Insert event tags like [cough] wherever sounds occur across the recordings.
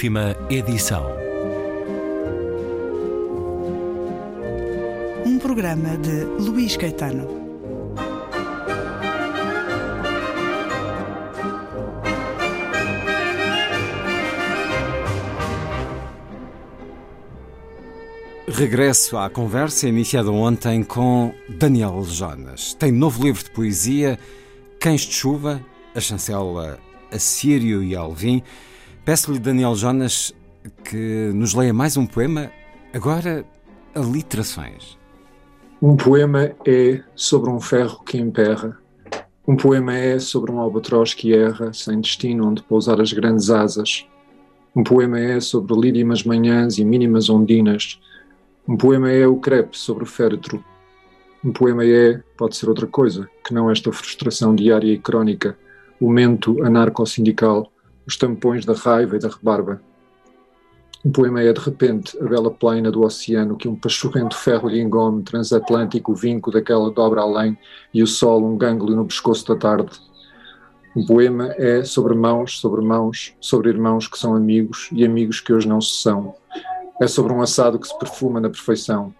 Última edição. Um programa de Luís Caetano. Regresso à conversa iniciada ontem com Daniel Jonas. Tem novo livro de poesia, Cães de Chuva, a chancela Assírio e Alvim. Peço-lhe, Daniel Jonas, que nos leia mais um poema, agora aliterações. Um poema é sobre um ferro que emperra. Um poema é sobre um albatroz que erra, sem destino onde pousar as grandes asas. Um poema é sobre lírimas manhãs e mínimas ondinas. Um poema é o crepe sobre o féretro. Um poema é, pode ser outra coisa, que não esta frustração diária e crónica, o mento anarco-sindical, os tampões da raiva e da rebarba. Um poema é, de repente, a bela plaina do oceano que um pachorrento ferro lhe engome, transatlântico, o vinco daquela dobra além e o sol, um gânglio no pescoço da tarde. Um poema é sobre mãos, sobre mãos, sobre irmãos que são amigos e amigos que hoje não se são. É sobre um assado que se perfuma na perfeição.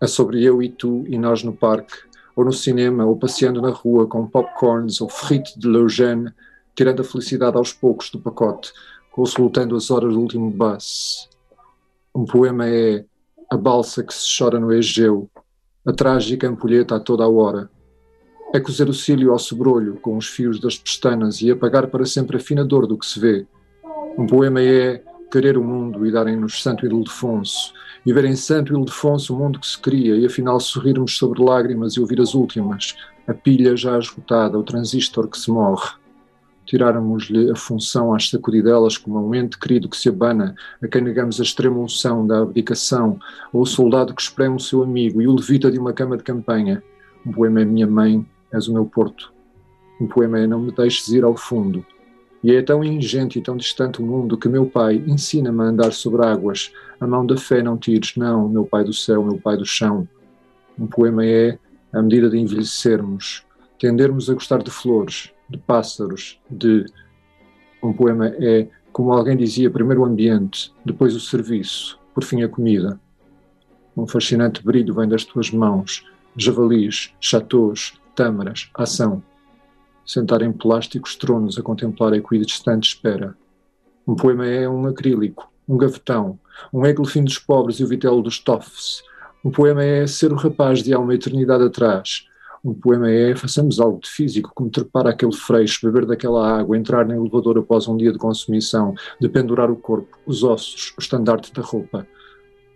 É sobre eu e tu e nós no parque, ou no cinema, ou passeando na rua com popcorns ou frite de Lejeune, tirando a felicidade aos poucos do pacote, ou soltando as horas do último bus. Um poema é a balsa que se chora no Egeu, a trágica ampulheta a toda a hora. É cozer o cílio ao sobrolho com os fios das pestanas e apagar para sempre a fina dor do que se vê. Um poema é querer o mundo e darem-nos Santo Ildefonso, e ver em Santo Ildefonso o mundo que se cria, e afinal sorrirmos sobre lágrimas e ouvir as últimas, a pilha já esgotada, o transistor que se morre. Tirarmos-lhe a função às sacudidelas como um ente querido que se abana, a quem negamos a extrema unção da abdicação, ou o soldado que espreme o seu amigo e o levita de uma cama de campanha. Um poema é minha mãe, és o meu porto. Um poema é não me deixes ir ao fundo, e é tão ingente e tão distante o mundo que meu pai ensina-me a andar sobre águas. A mão da fé não tires, não, meu pai do céu, meu pai do chão. Um poema é, à medida de envelhecermos, tendermos a gostar de flores, de pássaros, de. Um poema é, como alguém dizia, primeiro o ambiente, depois o serviço, por fim a comida. Um fascinante brilho vem das tuas mãos, javalis, chateaus, tâmaras, ação sentar em plásticos tronos a contemplar a equidistante espera. Um poema é um acrílico, um gavetão, um Eglefim dos pobres e o vitelo dos toffs. Um poema é ser o rapaz de há uma eternidade atrás. Um poema é façamos algo de físico, como trepar aquele freixo, beber daquela água, entrar no elevador após um dia de consumição, de pendurar o corpo, os ossos, o estandarte da roupa.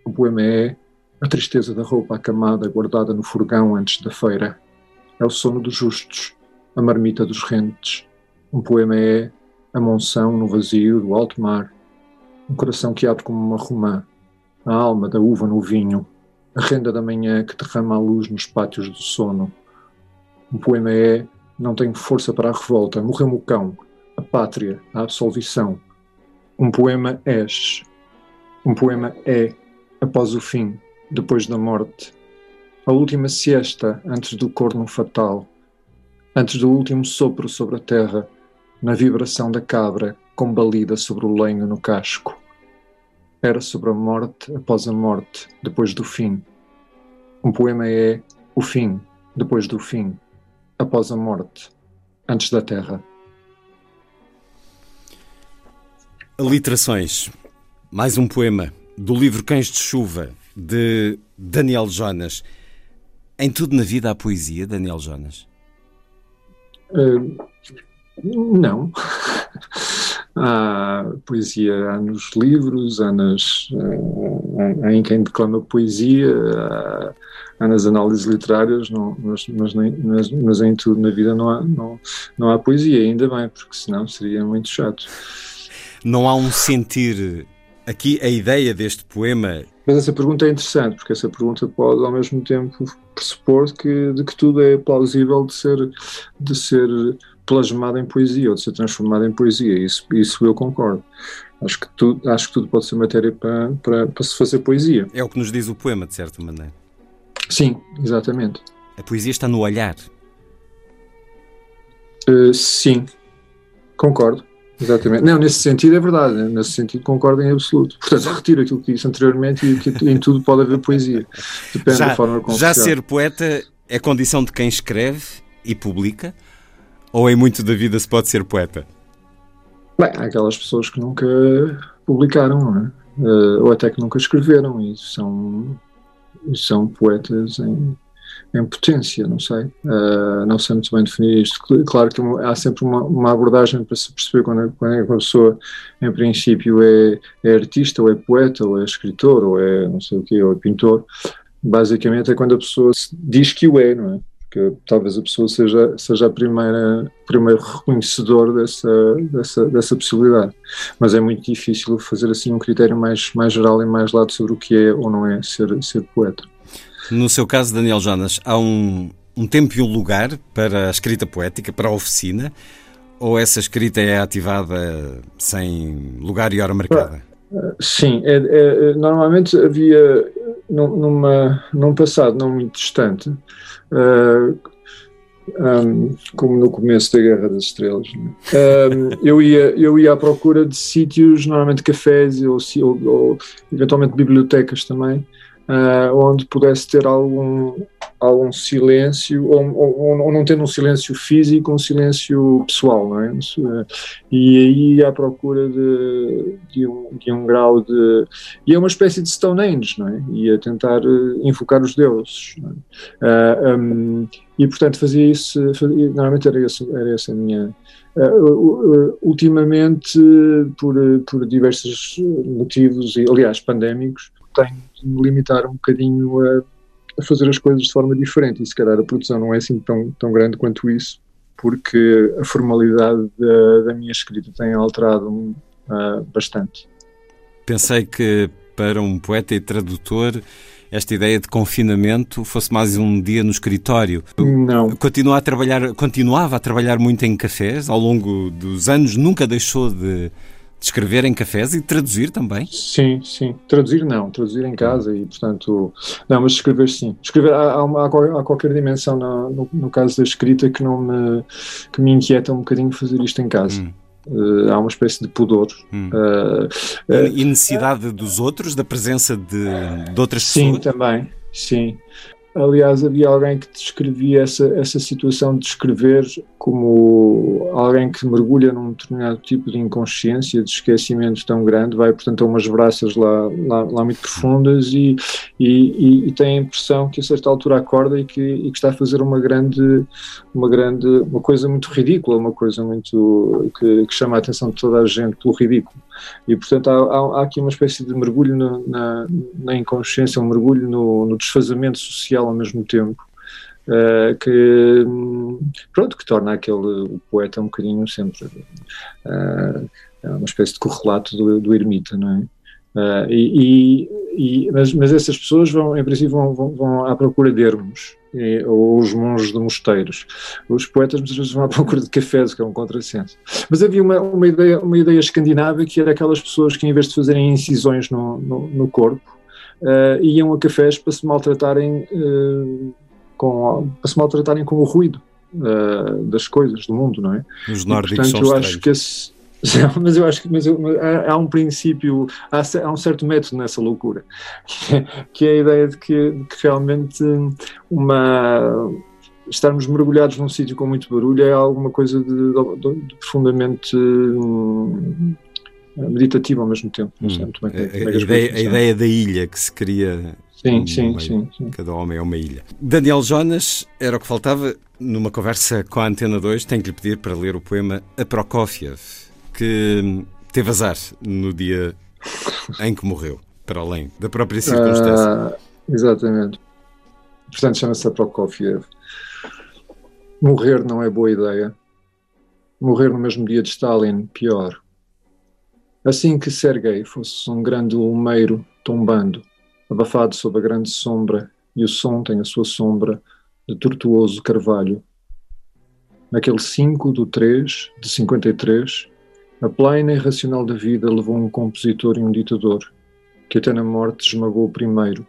Um poema é a tristeza da roupa acamada, guardada no furgão antes da feira. É o sono dos justos, a marmita dos rentes. Um poema é a monção no vazio do alto mar, um coração que abre como uma romã, a alma da uva no vinho, a renda da manhã que derrama a luz nos pátios do sono. Um poema é não tenho força para a revolta, morreu-me o cão, a pátria, a absolvição. Um poema és. Um poema é após o fim, depois da morte. A última siesta antes do corno fatal antes do último sopro sobre a terra, na vibração da cabra combalida sobre o lenho no casco. Era sobre a morte após a morte, depois do fim. Um poema é o fim, depois do fim, após a morte, antes da terra. Aliterações. Mais um poema do livro Cães de Chuva, de Daniel Jonas. Em tudo na vida há poesia, Daniel Jonas? Uh, não. [laughs] há poesia há nos livros, há, nas, há, há em quem declama poesia, há, há nas análises literárias, não, mas, mas, mas, mas, em tudo na vida não há, não, não há poesia, ainda bem, porque senão seria muito chato. Não há um sentir. Aqui a ideia deste poema mas essa pergunta é interessante, porque essa pergunta pode ao mesmo tempo pressupor que, de que tudo é plausível de ser, de ser plasmado em poesia ou de ser transformado em poesia. Isso, isso eu concordo. Acho que, tudo, acho que tudo pode ser matéria para, para, para se fazer poesia. É o que nos diz o poema, de certa maneira. Sim, exatamente. A poesia está no olhar. Uh, sim, concordo. Exatamente. Não, nesse sentido é verdade, né? nesse sentido concordo em absoluto. Portanto, retiro aquilo que disse anteriormente e que em tudo pode haver poesia. Depende já, da forma como Já ser poeta é condição de quem escreve e publica? Ou em muito da vida se pode ser poeta? Bem, há aquelas pessoas que nunca publicaram, não é? Uh, ou até que nunca escreveram e são, são poetas em, em potência, não sei. Uh, não sei muito bem definir isto. Claro que há sempre uma, uma abordagem para se perceber quando, é, quando é uma pessoa, em princípio, é, é, artista, ou é poeta, ou é escritor, ou é não sei o quê, ou é pintor. Basicamente é quando a pessoa diz que o é, não é? Que talvez a pessoa seja, seja a primeira primeiro reconhecedor dessa, dessa, dessa possibilidade. Mas é muito difícil fazer assim um critério mais, mais geral e mais lado sobre o que é ou não é ser, ser poeta. No seu caso, Daniel Jonas, há um, um tempo e um lugar para a escrita poética, para a oficina, ou essa escrita é ativada sem lugar e hora marcada? Sim, é, é, normalmente havia numa, num passado não muito distante, uh, ah, um, como no começo da Guerra das Estrelas, um, eu, ia, eu ia à procura de sítios, normalmente cafés ou, ou, ou eventualmente bibliotecas também, uh, onde pudesse ter algum, algum silêncio, ou, ou, ou, não tendo um silêncio físico, um silêncio pessoal, não é? E aí à procura de, de, um, de um grau de. E é uma espécie de Stonehenge, não é? E a tentar uh, invocar os deuses. É? Uh, um, e portanto fazia isso, fazia, normalmente era, esse, era essa a minha. Uh, ultimamente, por, por diversos motivos, aliás pandémicos, tenho de me limitar um bocadinho a, a, fazer as coisas de forma diferente e se calhar a produção não é assim tão, tão grande quanto isso porque a formalidade da, da minha escrita tem alterado uh, bastante. Pensei que para um poeta e tradutor esta ideia de confinamento fosse mais um dia no escritório. Não. Continua a trabalhar, continuava a trabalhar muito em cafés ao longo dos anos, nunca deixou de de escrever em cafés e traduzir também? Sim, sim. Traduzir não, traduzir em casa e, portanto, não, mas escrever sim. Escrever, há, há, há qualquer dimensão no, no, no, caso da escrita que não me, que me inquieta um bocadinho fazer isto em casa. Hum. Uh, há uma espécie de pudor. Hum. Uh, uh, e necessidade dos outros, da presença de, de outras sim, pessoas? Sim, também, sim. Aliás, havia alguém que descrevia essa, essa situação de escrever como alguém que mergulha num determinado tipo de inconsciência, de esquecimento tão grande, vai, portanto, a umas braças lá, lá, lá muito profundas e, e, e, tem a impressão que a certa altura acorda e que, e que está a fazer uma grande, uma grande, uma coisa muito ridícula, uma coisa muito que, que chama a atenção de toda a gente pelo ridículo. E, portanto, há, há, aqui uma espécie de mergulho no, na, na, inconsciência, um mergulho no, no desfazamento social ao mesmo tempo. Uh, que pronto que torna aquele o poeta um bocadinho sempre uh, uma espécie de correlato do, do ermita não é Uh, e, e, mas, mas, essas pessoas vão, em princípio, vão, vão, vão à procura de ermos, e, ou os monges de mosteiros. Os poetas muitas vezes vão à [laughs] procura de cafés, que é um contrassenso. Mas havia uma, uma, ideia, uma ideia escandinava que era aquelas pessoas que, em vez de fazerem incisões no, no, no corpo, uh, iam a cafés para se maltratarem, uh, com, para se maltratarem com o ruído. das coisas do mundo, não é? Os nórdicos e, portanto, eu acho que esse, [laughs] mas eu acho que mas eu, há, um princípio, há, há, um certo método nessa loucura, [laughs] que é, que é a ideia de que, de que realmente uma estarmos mergulhados num sítio com muito barulho é alguma coisa de, de, de profundamente hum, meditativa ao mesmo tempo. Muito bem é, a, a, ideia, a ideia da ilha que se cria. Sim, sim, sim, sim, Cada homem é uma ilha. Daniel Jonas, era o que faltava numa conversa com a Antena 2. Tenho que lhe pedir para ler o poema A Prokofiev que teve azar no dia em que morreu, para além da própria circunstância. Ah, exatamente. Portanto, chama-se Prokofiev. Morrer não é boa ideia. Morrer no mesmo dia de Stalin, pior. Assim que Sergei fosse um grande lumeiro tombando, abafado sob a grande sombra, e o som tem a sua sombra de tortuoso carvalho. Naquele 5 do 3 de 53, a plaina irracional da vida levou um compositor e um ditador, que até na morte esmagou o primeiro,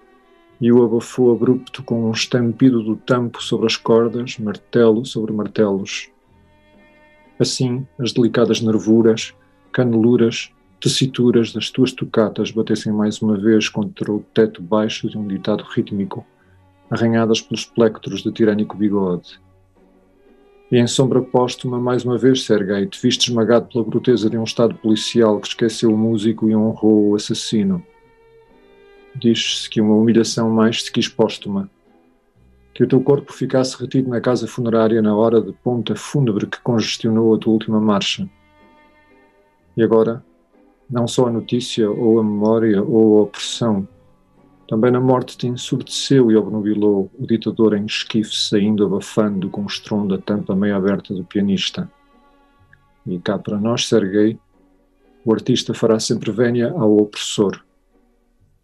e o abafou abrupto com um estampido do tampo sobre as cordas, martelo sobre martelos. Assim, as delicadas nervuras, caneluras, tessituras das tuas tocatas batessem mais uma vez contra o teto baixo de um ditado rítmico, arranhadas pelos plectros de tirânico bigode. E em sombra póstuma, mais uma vez, Sergei, te viste esmagado pela bruteza de um Estado policial que esqueceu o músico e honrou o assassino. Diz-se que uma humilhação mais se quis póstuma, que o teu corpo ficasse retido na casa funerária na hora de ponta fúnebre que congestionou a tua última marcha. E agora, não só a notícia, ou a memória, ou a opressão, também na morte te ensurdeceu e obnubilou o ditador em esquife saindo abafando com o estrondo da tampa meio aberta do pianista. E cá para nós, Sergei, o artista fará sempre vénia ao opressor,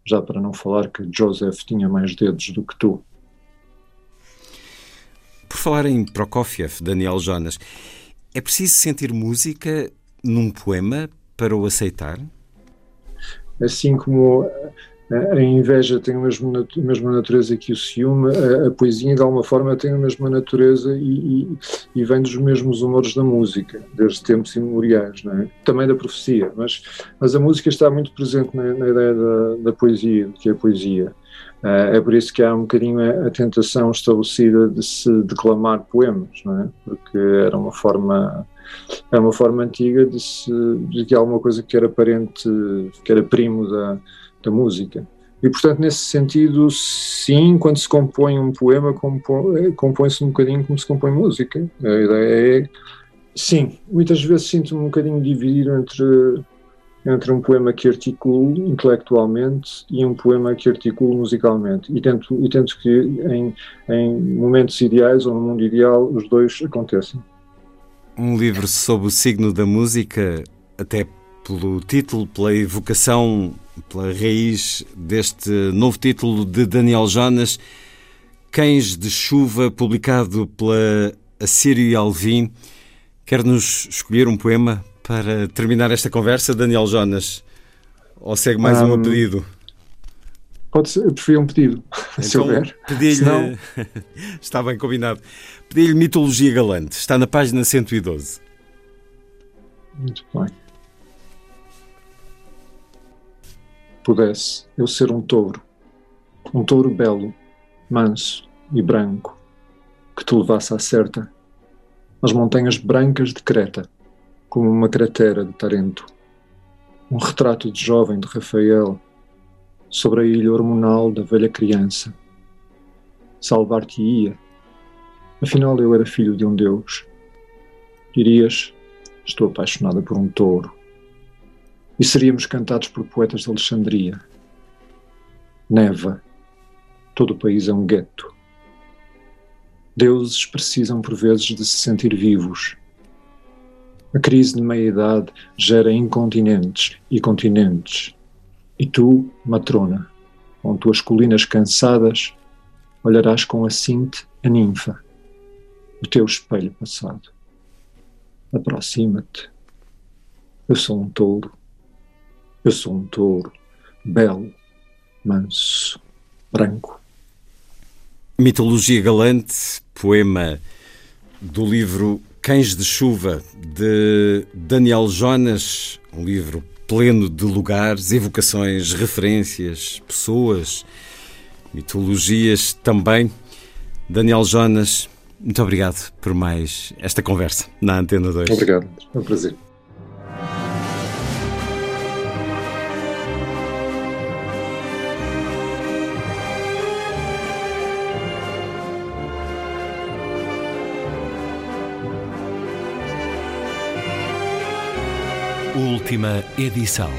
já para não falar que Joseph tinha mais dedos do que tu. Por falar em Prokofiev, Daniel Jonas, é preciso sentir música num poema para o aceitar? Assim como a inveja tem a mesma, a mesma natureza que o ciúme, a, a, poesia de alguma forma tem a mesma natureza e, e, e, vem dos mesmos humores da música, desde tempos imemoriais, é? também da profecia, mas, mas a música está muito presente na, na ideia da, da, poesia, do que é poesia. Uh, é por isso que há um bocadinho a, a, tentação estabelecida de se declamar poemas, não é? porque era uma forma é uma forma antiga de, se, de que alguma coisa que era parente, que era primo da, da música. E, portanto, nesse sentido, sim, quando se compõe um poema, compõe-se um bocadinho como se compõe música. A ideia é. Sim, muitas vezes sinto-me um bocadinho dividido entre entre um poema que articulo intelectualmente e um poema que articulo musicalmente. E tento, e tento que em, em momentos ideais ou no mundo ideal os dois aconteçam. Um livro sobre o signo da música, até pelo título, pela evocação, pela raiz deste novo título de Daniel Jonas, Cães de Chuva, publicado pela Assírio e Alvim. Quer-nos escolher um poema para terminar esta conversa, Daniel Jonas? Ou segue mais um, um pedido? Pode ser, eu prefiro um pedido, [laughs] então, se houver. Pedi-lhe. Senão... [laughs] Está bem combinado. Pedi-lhe Mitologia Galante. Está na página 112. Muito bem. Pudesse eu ser um touro, um touro belo, manso e branco, que te levasse à certa, as montanhas brancas de Creta como uma cratera de Tarento. Um retrato de jovem de Rafael sobre a ilha hormonal da velha criança. Salvar-te-ia. Afinal, eu era filho de um deus. Dirias, estou apaixonada por um touro. E seríamos cantados por poetas de Alexandria. Neva. Todo o país é um gueto. Deuses precisam por vezes de se sentir vivos a crise de meia-idade gera incontinentes e continentes. E tu, matrona, com tuas colinas cansadas, olharás com a cinte a ninfa, o teu espelho passado. Aproxima-te. Eu sou um touro. Eu sou um touro, belo, manso, branco. Mitologia Galante, poema do livro Cães de Chuva, de Daniel Jonas, um livro pleno de lugares, evocações, referências, pessoas, mitologias também. Daniel Jonas, muito obrigado por mais esta conversa na Antena 2. Obrigado, é um prazer. Última edição.